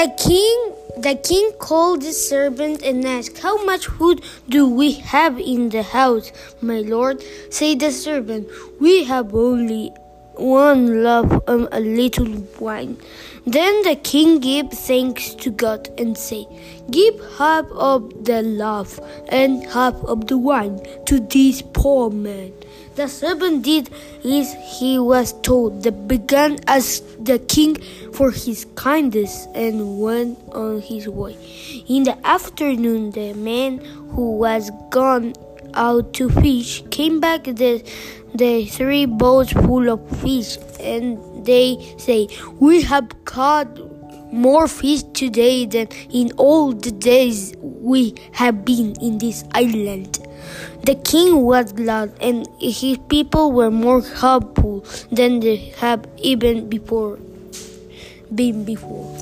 The king the king called the servant and asked, How much food do we have in the house, my lord? Said the servant, We have only one loaf and um, a little wine. Then the king gave thanks to God and said, Give half of the loaf and half of the wine to this poor man. The servant did as he was told. They began as the king for his kindness and went on his way. In the afternoon, the man who was gone out to fish came back the, the three boats full of fish, and they say, We have caught more fish today than in all the days we have been in this island. The king was glad, and his people were more helpful than they have even before been before.